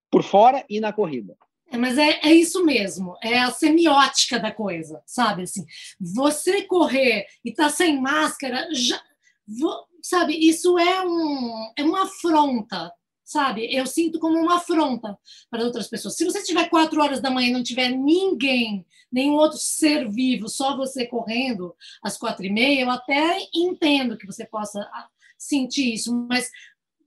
por fora e na corrida. É, mas é, é isso mesmo, é a semiótica da coisa, sabe? Assim, você correr e tá sem máscara, já, sabe? Isso é, um, é uma afronta, sabe? Eu sinto como uma afronta para outras pessoas. Se você tiver quatro horas da manhã e não tiver ninguém, nenhum outro ser vivo, só você correndo às quatro e meia, eu até entendo que você possa ah, sentir isso, mas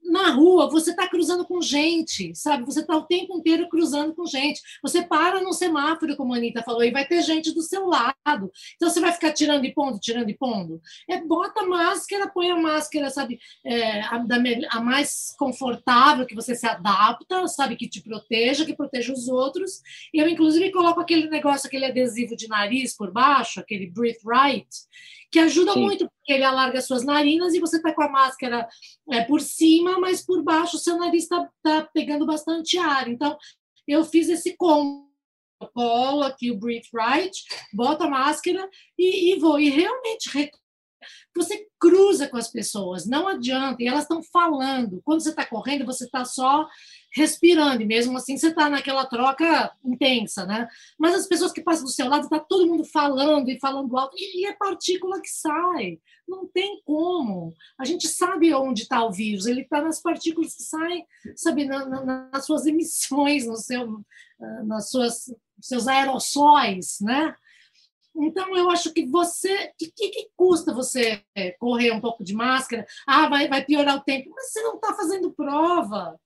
na rua, você está cruzando com gente, sabe? Você está o tempo inteiro cruzando com gente. Você para no semáforo, como a Anitta falou, e vai ter gente do seu lado. Então, você vai ficar tirando e pondo, tirando e pondo. É, bota máscara, põe a máscara, sabe? É, a, da, a mais confortável, que você se adapta, sabe? Que te proteja, que proteja os outros. Eu, inclusive, coloco aquele negócio, aquele adesivo de nariz por baixo, aquele Breathe Right, que ajuda Sim. muito, porque ele alarga suas narinas e você está com a máscara é, por cima, mas por baixo o seu nariz está tá pegando bastante ar. Então, eu fiz esse combo. Colo aqui o Breathe Right, bota a máscara e, e vou. E realmente você cruza com as pessoas, não adianta, e elas estão falando. Quando você está correndo, você está só respirando, e mesmo assim você está naquela troca intensa, né? Mas as pessoas que passam do seu lado, está todo mundo falando e falando alto, e, é partícula que sai, não tem como. A gente sabe onde está o vírus, ele está nas partículas que saem, sabe, na, na, nas suas emissões, no seu, ah, nas suas seus aerossóis, né? Então, eu acho que você. O que, que, custa você correr um pouco de máscara? Ah, vai, vai piorar o tempo. Mas você não está fazendo prova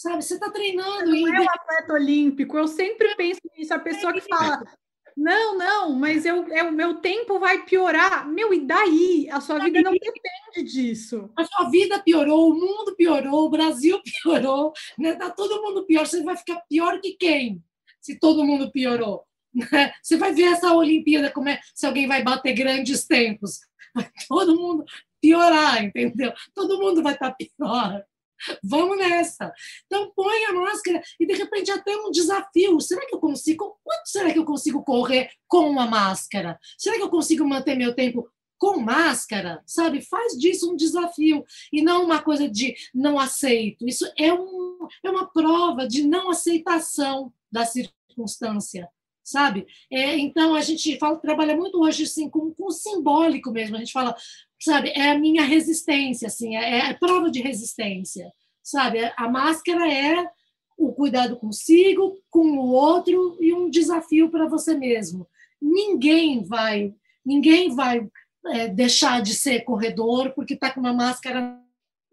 sabe? Você está treinando. Não é um atleta olímpico. Eu sempre penso nisso. A pessoa que fala, não, não, mas eu, eu, o meu tempo vai piorar. Meu, e daí? A sua vida não depende disso. A sua vida piorou, o mundo piorou, o Brasil piorou, né? Tá todo mundo pior. Você vai ficar pior que quem? Se todo mundo piorou. Você vai ver essa Olimpíada, como é, se alguém vai bater grandes tempos. Vai todo mundo piorar, entendeu? Todo mundo vai estar pior. Vamos nessa. Então, põe a máscara e, de repente, até um desafio. Será que eu consigo? Quanto será que eu consigo correr com uma máscara? Será que eu consigo manter meu tempo com máscara? Sabe? Faz disso um desafio e não uma coisa de não aceito. Isso é, um, é uma prova de não aceitação da circunstância sabe? É, então a gente fala, trabalha muito hoje assim com, com o simbólico mesmo. A gente fala, sabe? É a minha resistência, assim, é, é prova de resistência, sabe? A máscara é o cuidado consigo, com o outro e um desafio para você mesmo. Ninguém vai ninguém vai é, deixar de ser corredor porque está com uma máscara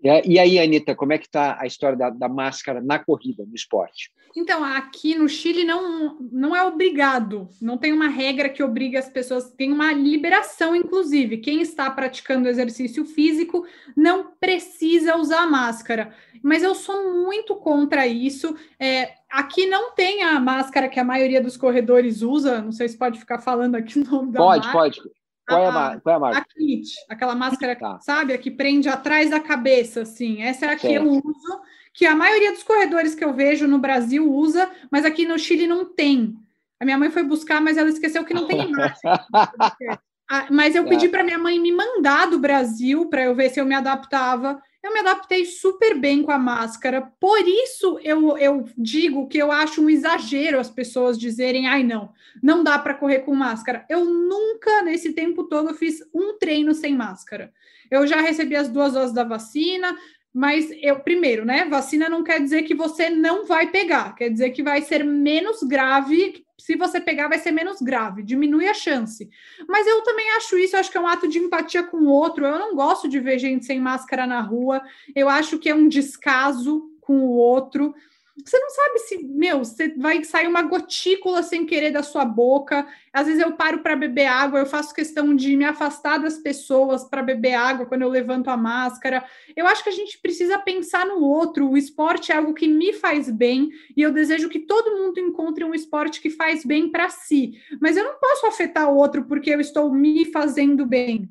e aí, Anitta, como é que está a história da, da, máscara na corrida, no esporte? Então, aqui no Chile não, não é obrigado, não tem uma regra que obriga as pessoas, tem uma liberação, inclusive. Quem está praticando exercício físico não precisa usar máscara. Mas eu sou muito contra isso. É, aqui não tem a máscara que a maioria dos corredores usa, não sei se pode ficar falando aqui o nome da Pode, pode. Qual, é a, qual é a marca? A kit, aquela máscara, tá. sabe, a que prende atrás da cabeça, assim. Essa é a que eu uso, que a maioria dos corredores que eu vejo no Brasil usa, mas aqui no Chile não tem. A minha mãe foi buscar, mas ela esqueceu que não tem máscara. mas eu pedi é. para minha mãe me mandar do Brasil para eu ver se eu me adaptava eu me adaptei super bem com a máscara. Por isso eu, eu digo que eu acho um exagero as pessoas dizerem, ai não, não dá para correr com máscara. Eu nunca, nesse tempo todo, fiz um treino sem máscara. Eu já recebi as duas doses da vacina, mas eu, primeiro, né? Vacina não quer dizer que você não vai pegar, quer dizer que vai ser menos grave. Se você pegar, vai ser menos grave, diminui a chance. Mas eu também acho isso, acho que é um ato de empatia com o outro. Eu não gosto de ver gente sem máscara na rua, eu acho que é um descaso com o outro. Você não sabe se, meu, você vai sair uma gotícula sem querer da sua boca. Às vezes eu paro para beber água, eu faço questão de me afastar das pessoas para beber água quando eu levanto a máscara. Eu acho que a gente precisa pensar no outro. O esporte é algo que me faz bem e eu desejo que todo mundo encontre um esporte que faz bem para si. Mas eu não posso afetar o outro porque eu estou me fazendo bem.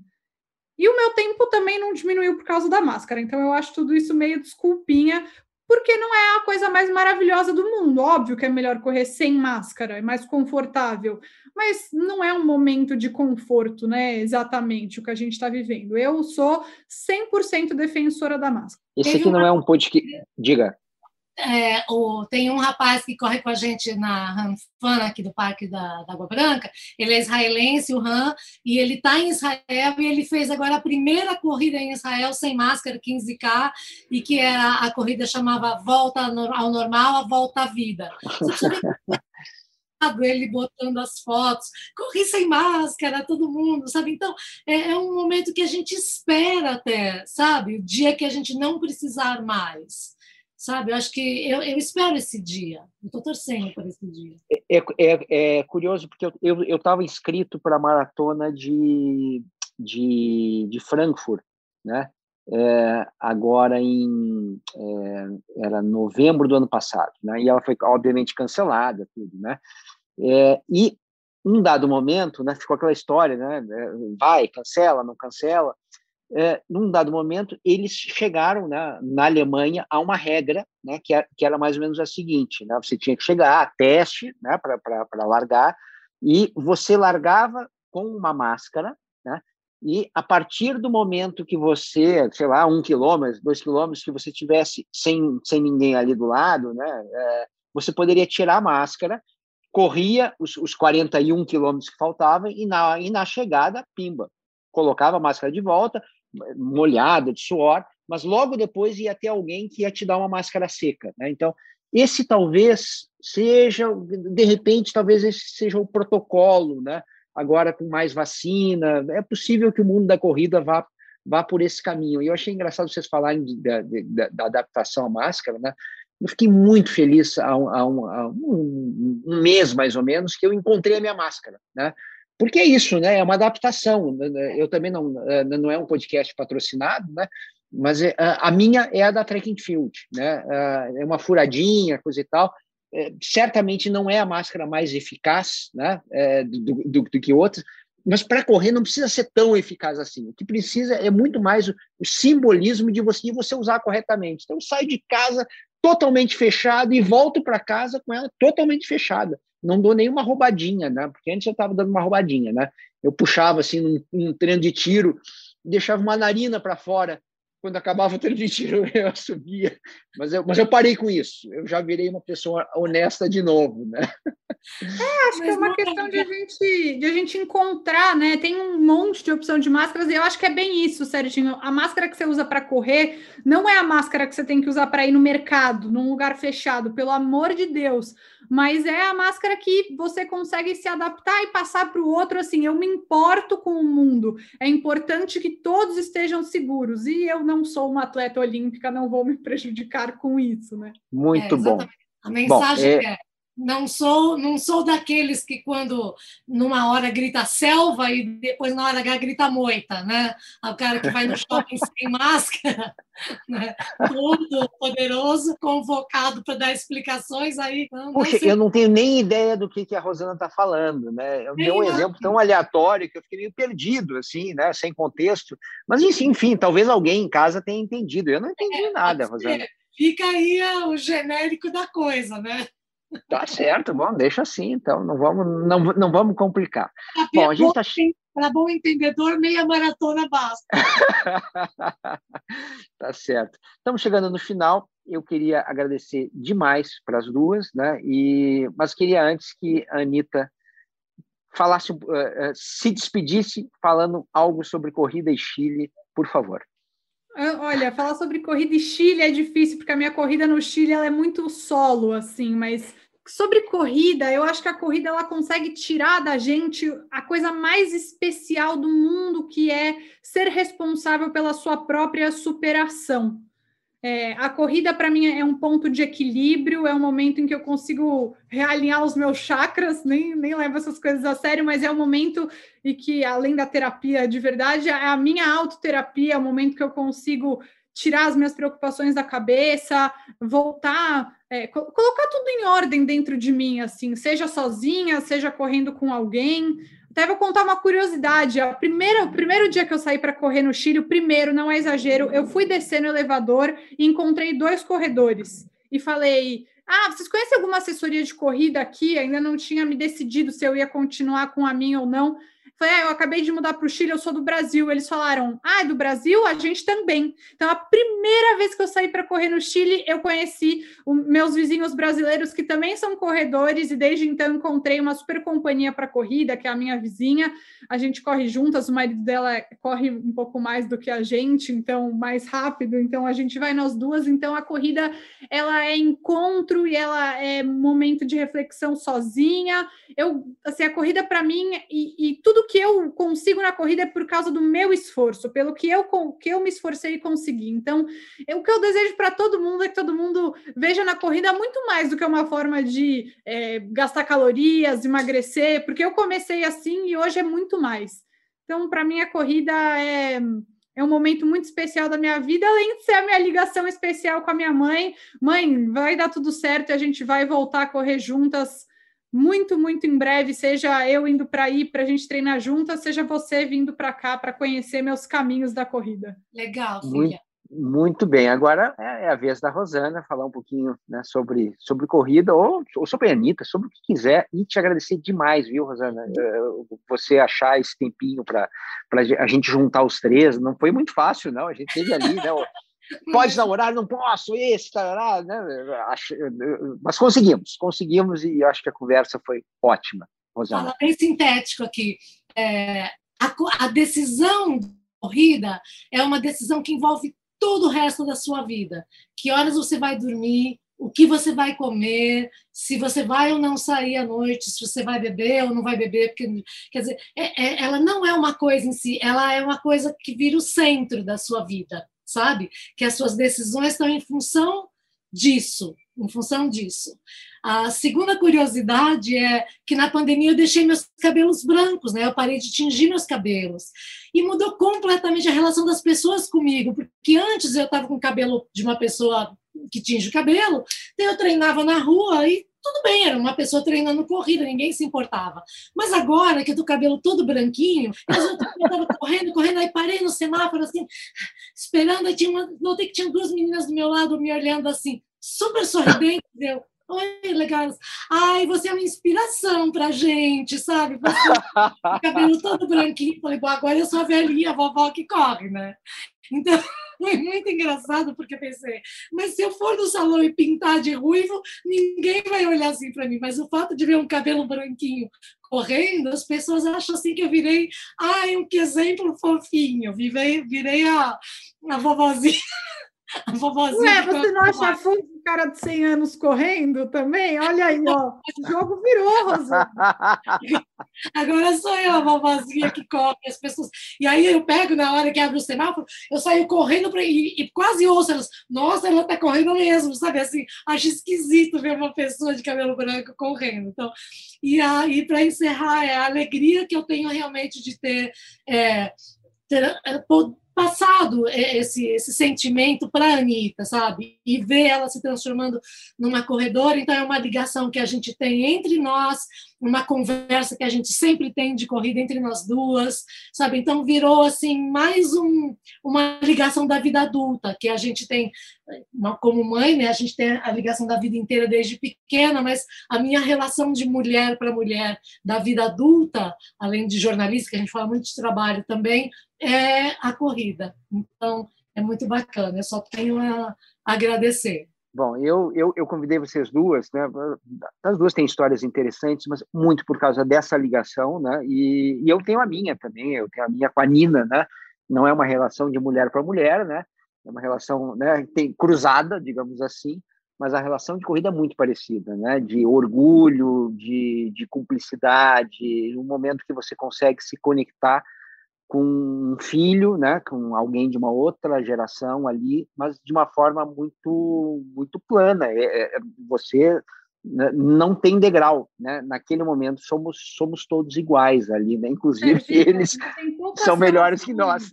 E o meu tempo também não diminuiu por causa da máscara. Então eu acho tudo isso meio desculpinha, porque não é a coisa mais maravilhosa do mundo. Óbvio que é melhor correr sem máscara, é mais confortável, mas não é um momento de conforto, né? Exatamente o que a gente está vivendo. Eu sou 100% defensora da máscara. Esse aqui não é um podcast. Diga é, o, tem um rapaz que corre com a gente na Ranfan, aqui do Parque da, da Água Branca, ele é israelense, o Han, e ele está em Israel e ele fez agora a primeira corrida em Israel sem máscara, 15K, e que era, a corrida chamava Volta ao Normal, a Volta à Vida. ele botando as fotos, corri sem máscara, todo mundo, sabe? Então, é, é um momento que a gente espera até, sabe? O dia que a gente não precisar mais sabe? Eu acho que eu, eu espero esse dia, eu estou torcendo por esse dia. É, é, é curioso, porque eu estava inscrito para a maratona de, de, de Frankfurt, né? É, agora em é, era novembro do ano passado, né? E ela foi obviamente cancelada, tudo, né? É, e um dado momento, né? Ficou aquela história, né? É, vai, cancela, não cancela é, num dado momento, eles chegaram né, na Alemanha a uma regra né, que, era, que era mais ou menos a seguinte: né, você tinha que chegar a teste né, para largar, e você largava com uma máscara, né, e a partir do momento que você, sei lá, um quilômetro, dois quilômetros, que você tivesse sem, sem ninguém ali do lado, né, é, você poderia tirar a máscara, corria os, os 41 quilômetros que faltavam, e na, e na chegada, pimba, colocava a máscara de volta, molhada de suor, mas logo depois ia ter alguém que ia te dar uma máscara seca. Né? Então, esse talvez seja, de repente, talvez esse seja o protocolo, né? agora com mais vacina. É possível que o mundo da corrida vá, vá por esse caminho. E eu achei engraçado vocês falarem de, da, de, da, adaptação à máscara. Né? Eu fiquei muito feliz há, um, há, um, há um, um, mês, mais ou menos, que eu encontrei a minha máscara. Né? Porque é isso, né? É uma adaptação. Né, né? Eu também não, eh, não é um podcast patrocinado, né? Mas é, a minha é a da Track and Field, né? É uma furadinha, coisa e tal. É, certamente não é a máscara mais eficaz, né? É, do, do, do, que outras, mas para correr não precisa ser tão eficaz assim. O que precisa é muito mais o, o simbolismo de você, de você usar corretamente. Então, eu saio de casa totalmente fechado e volto para casa com ela totalmente fechada não dou nenhuma roubadinha, né? Porque antes eu estava dando uma roubadinha, né? Eu puxava assim num, num treino de tiro, deixava uma narina para fora. Quando acabava o treino de tiro, eu subia. Mas eu, mas eu parei com isso. Eu já virei uma pessoa honesta de novo, né? É, acho Mas que é uma questão de a, gente, de a gente encontrar, né? Tem um monte de opção de máscaras e eu acho que é bem isso, Serginho. A máscara que você usa para correr não é a máscara que você tem que usar para ir no mercado, num lugar fechado, pelo amor de Deus. Mas é a máscara que você consegue se adaptar e passar para o outro assim. Eu me importo com o mundo. É importante que todos estejam seguros. E eu não sou uma atleta olímpica, não vou me prejudicar com isso, né? Muito é, bom. A mensagem Bom, é... é não sou não sou daqueles que quando numa hora grita selva e depois na hora H grita moita, né? O cara que vai no shopping sem máscara, né? todo poderoso, convocado para dar explicações aí. Não, Puxa, eu não tenho nem ideia do que, que a Rosana está falando, né? Eu dei um exemplo tão aleatório que eu fiquei meio perdido, assim, né? Sem contexto. Mas enfim, talvez alguém em casa tenha entendido. Eu não entendi é, nada, Rosana. Fica aí o genérico da coisa, né? Tá certo, bom, deixa assim, então, não vamos, não, não vamos complicar. Tá bom, a gente tá... Para bom entendedor, meia maratona basta. tá certo. Estamos chegando no final. Eu queria agradecer demais para as duas, né? E, mas queria antes que a Anitta falasse, uh, uh, se despedisse falando algo sobre corrida e Chile, por favor. Olha, falar sobre corrida e Chile é difícil, porque a minha corrida no Chile ela é muito solo, assim, mas sobre corrida, eu acho que a corrida ela consegue tirar da gente a coisa mais especial do mundo, que é ser responsável pela sua própria superação. É, a corrida, para mim, é um ponto de equilíbrio, é um momento em que eu consigo realinhar os meus chakras, nem, nem levo essas coisas a sério, mas é um momento em que, além da terapia de verdade, é a minha autoterapia, é o momento que eu consigo tirar as minhas preocupações da cabeça, voltar, é, co colocar tudo em ordem dentro de mim, assim, seja sozinha, seja correndo com alguém. Até vou contar uma curiosidade. A primeira, o primeiro dia que eu saí para correr no Chile, o primeiro, não é exagero, eu fui descer no elevador e encontrei dois corredores. E falei: Ah, vocês conhecem alguma assessoria de corrida aqui? Ainda não tinha me decidido se eu ia continuar com a minha ou não. Falei, ah, eu acabei de mudar para o Chile, eu sou do Brasil. Eles falaram, ah, é do Brasil? A gente também. Então, a primeira vez que eu saí para correr no Chile, eu conheci meus vizinhos brasileiros que também são corredores, e desde então encontrei uma super companhia para corrida, que é a minha vizinha. A gente corre juntas, o marido dela corre um pouco mais do que a gente, então mais rápido. Então, a gente vai nós duas. Então, a corrida ela é encontro e ela é momento de reflexão sozinha. Eu, assim, a corrida para mim e, e tudo que eu consigo na corrida é por causa do meu esforço, pelo que eu, que eu me esforcei e consegui. Então, eu, o que eu desejo para todo mundo é que todo mundo veja na corrida muito mais do que uma forma de é, gastar calorias, emagrecer, porque eu comecei assim e hoje é muito mais. Então, para mim, a corrida é é um momento muito especial da minha vida, além de ser a minha ligação especial com a minha mãe. Mãe, vai dar tudo certo e a gente vai voltar a correr juntas muito, muito em breve, seja eu indo para aí para a gente treinar juntas, seja você vindo para cá para conhecer meus caminhos da corrida. Legal, filha. Muito, muito bem. Agora é, é a vez da Rosana falar um pouquinho né, sobre, sobre corrida ou, ou sobre a Anitta, sobre o que quiser, e te agradecer demais, viu, Rosana? Eh, você achar esse tempinho para a gente juntar os três. Não foi muito fácil, não. A gente teve ali, né? Pode namorar, não posso, esse, tarará, né? Mas conseguimos, conseguimos e acho que a conversa foi ótima. Rosana. Fala bem sintético aqui. É, a, a decisão corrida é uma decisão que envolve todo o resto da sua vida. Que horas você vai dormir, o que você vai comer, se você vai ou não sair à noite, se você vai beber ou não vai beber, porque quer dizer, é, é, ela não é uma coisa em si, ela é uma coisa que vira o centro da sua vida sabe? Que as suas decisões estão em função disso, em função disso. A segunda curiosidade é que na pandemia eu deixei meus cabelos brancos, né? Eu parei de tingir meus cabelos. E mudou completamente a relação das pessoas comigo, porque antes eu estava com o cabelo de uma pessoa que tinge o cabelo, então eu treinava na rua e tudo bem, era uma pessoa treinando corrida, ninguém se importava. Mas agora que eu tô cabelo todo branquinho, eu estava correndo, correndo, aí parei no semáforo, assim, esperando, aí tinha uma, notei que tinha duas meninas do meu lado me olhando assim, super sorridentes, eu, Oi, legal. Ai, você é uma inspiração pra gente, sabe? Você, o cabelo todo branquinho. Falei, bom, agora eu sou a velhinha, a vovó que corre, né? Então, Foi muito engraçado, porque pensei, mas se eu for no salão e pintar de ruivo, ninguém vai olhar assim para mim. Mas o fato de ver um cabelo branquinho correndo, as pessoas acham assim que eu virei, ai, um que exemplo fofinho, virei, virei a, a vovozinha. A vovozinha. Ué, você não acha fofo o cara de 100 anos correndo também? Olha aí, ó. O jogo virou, Rosana. Agora sou eu a vovozinha que corre, as pessoas. E aí eu pego na hora que abre o semáforo, eu saio correndo pra... e, e quase ouço elas. Nossa, ela tá correndo mesmo, sabe? Assim, acho esquisito ver uma pessoa de cabelo branco correndo. Então, e aí, para encerrar, é a alegria que eu tenho realmente de ter. É, ter é, passado esse, esse sentimento para a Anitta, sabe? E ver ela se transformando numa corredora. Então, é uma ligação que a gente tem entre nós, uma conversa que a gente sempre tem de corrida entre nós duas, sabe? Então, virou, assim, mais um, uma ligação da vida adulta, que a gente tem, como mãe, né? A gente tem a ligação da vida inteira desde pequena, mas a minha relação de mulher para mulher da vida adulta, além de jornalista, que a gente fala muito de trabalho também, é a corrida. Então, é muito bacana. Eu só tenho a agradecer. Bom, eu, eu, eu convidei vocês duas, né? As duas têm histórias interessantes, mas muito por causa dessa ligação, né? E, e eu tenho a minha também, eu tenho a minha com a Nina, né? Não é uma relação de mulher para mulher, né? É uma relação né, tem cruzada, digamos assim, mas a relação de corrida é muito parecida, né? De orgulho, de, de cumplicidade, um momento que você consegue se conectar com um filho, né, com alguém de uma outra geração ali, mas de uma forma muito muito plana. É, é, você né, não tem degrau, né? Naquele momento somos somos todos iguais ali, né? Inclusive é, eles são melhores que nós.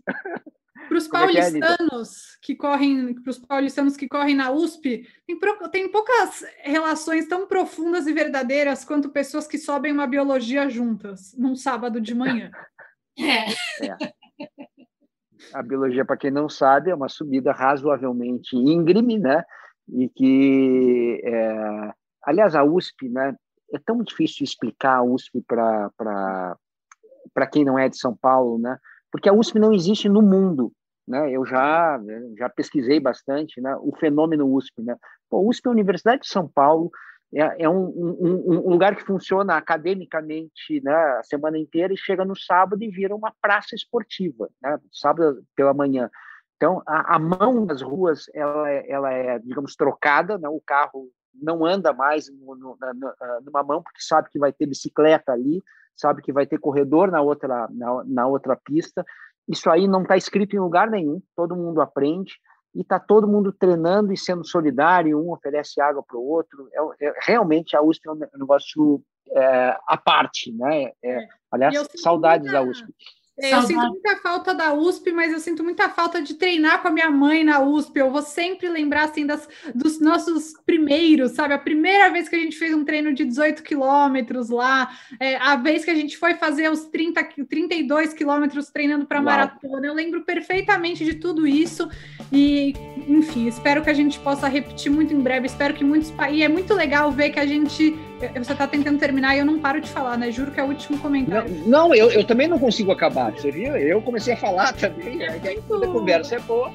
Para os é é, paulistanos que, correm, para os paulistanos que correm na USP, tem, tem poucas relações tão profundas e verdadeiras quanto pessoas que sobem uma biologia juntas num sábado de manhã. É. A biologia, para quem não sabe, é uma subida razoavelmente íngreme, né? E que, é... aliás, a USP, né? É tão difícil explicar a USP para quem não é de São Paulo, né? Porque a USP não existe no mundo, né? Eu já já pesquisei bastante, né? O fenômeno USP, né? Pô, a USP é a Universidade de São Paulo, é, é um, um, um, lugar que funciona academicamente né, a semana inteira e chega no sábado e vira uma praça esportiva, né, sábado pela manhã. Então, a, a mão das ruas ela é, ela é, digamos, trocada, né, o carro não anda mais no, no, na, numa mão porque sabe que vai ter bicicleta ali, sabe que vai ter corredor na outra, na, na outra pista. Isso aí não está escrito em lugar nenhum, todo mundo aprende e está todo mundo treinando e sendo solidário, um oferece água para o outro. É, é, realmente a USP é um negócio é, à parte, né? É, é. aliás, saudades muita, da USP. É, eu sinto muita falta da USP, mas eu sinto muita falta de treinar com a minha mãe na USP. Eu vou sempre lembrar assim das, dos nossos primeiros, sabe? A primeira vez que a gente fez um treino de 18 quilômetros lá, é, a vez que a gente foi fazer os 30, 32 quilômetros treinando para maratona. Eu lembro perfeitamente de tudo isso. E, enfim, espero que a gente possa repetir muito em breve. Espero que muitos. E é muito legal ver que a gente você está tentando terminar e eu não paro de falar, né? Juro que é o último comentário. Não, não eu, eu também não consigo acabar, você viu? Eu comecei a falar também, é muito... a conversa é boa.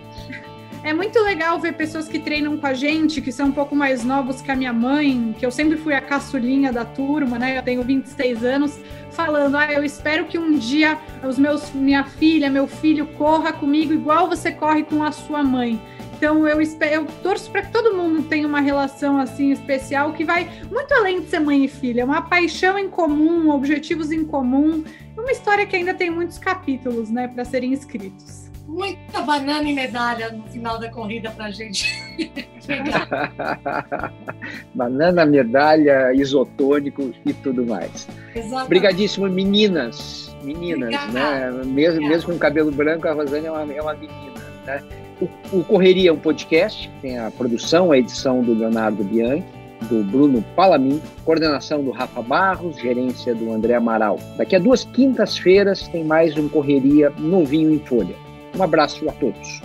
É muito legal ver pessoas que treinam com a gente, que são um pouco mais novos que a minha mãe, que eu sempre fui a caçulinha da turma, né? Eu tenho 26 anos, falando: "Ah, eu espero que um dia os meus minha filha, meu filho corra comigo igual você corre com a sua mãe". Então eu, espero, eu torço para que todo mundo tenha uma relação assim especial que vai muito além de ser mãe e filha, é uma paixão em comum, objetivos em comum, uma história que ainda tem muitos capítulos, né, para serem escritos. Muita banana e medalha no final da corrida para gente. banana, medalha, isotônico e tudo mais. Exatamente. Obrigadíssimo, meninas. Meninas, né? Mesmo, mesmo com cabelo branco, a Rosane é uma, é uma menina, né? O, Correria é um podcast, tem a produção, a edição do Leonardo Bianchi, do Bruno Palamin, coordenação do Rafa Barros, gerência do André Amaral. Daqui a duas quintas-feiras tem mais um Correria novinho em folha. Um abraço a todos.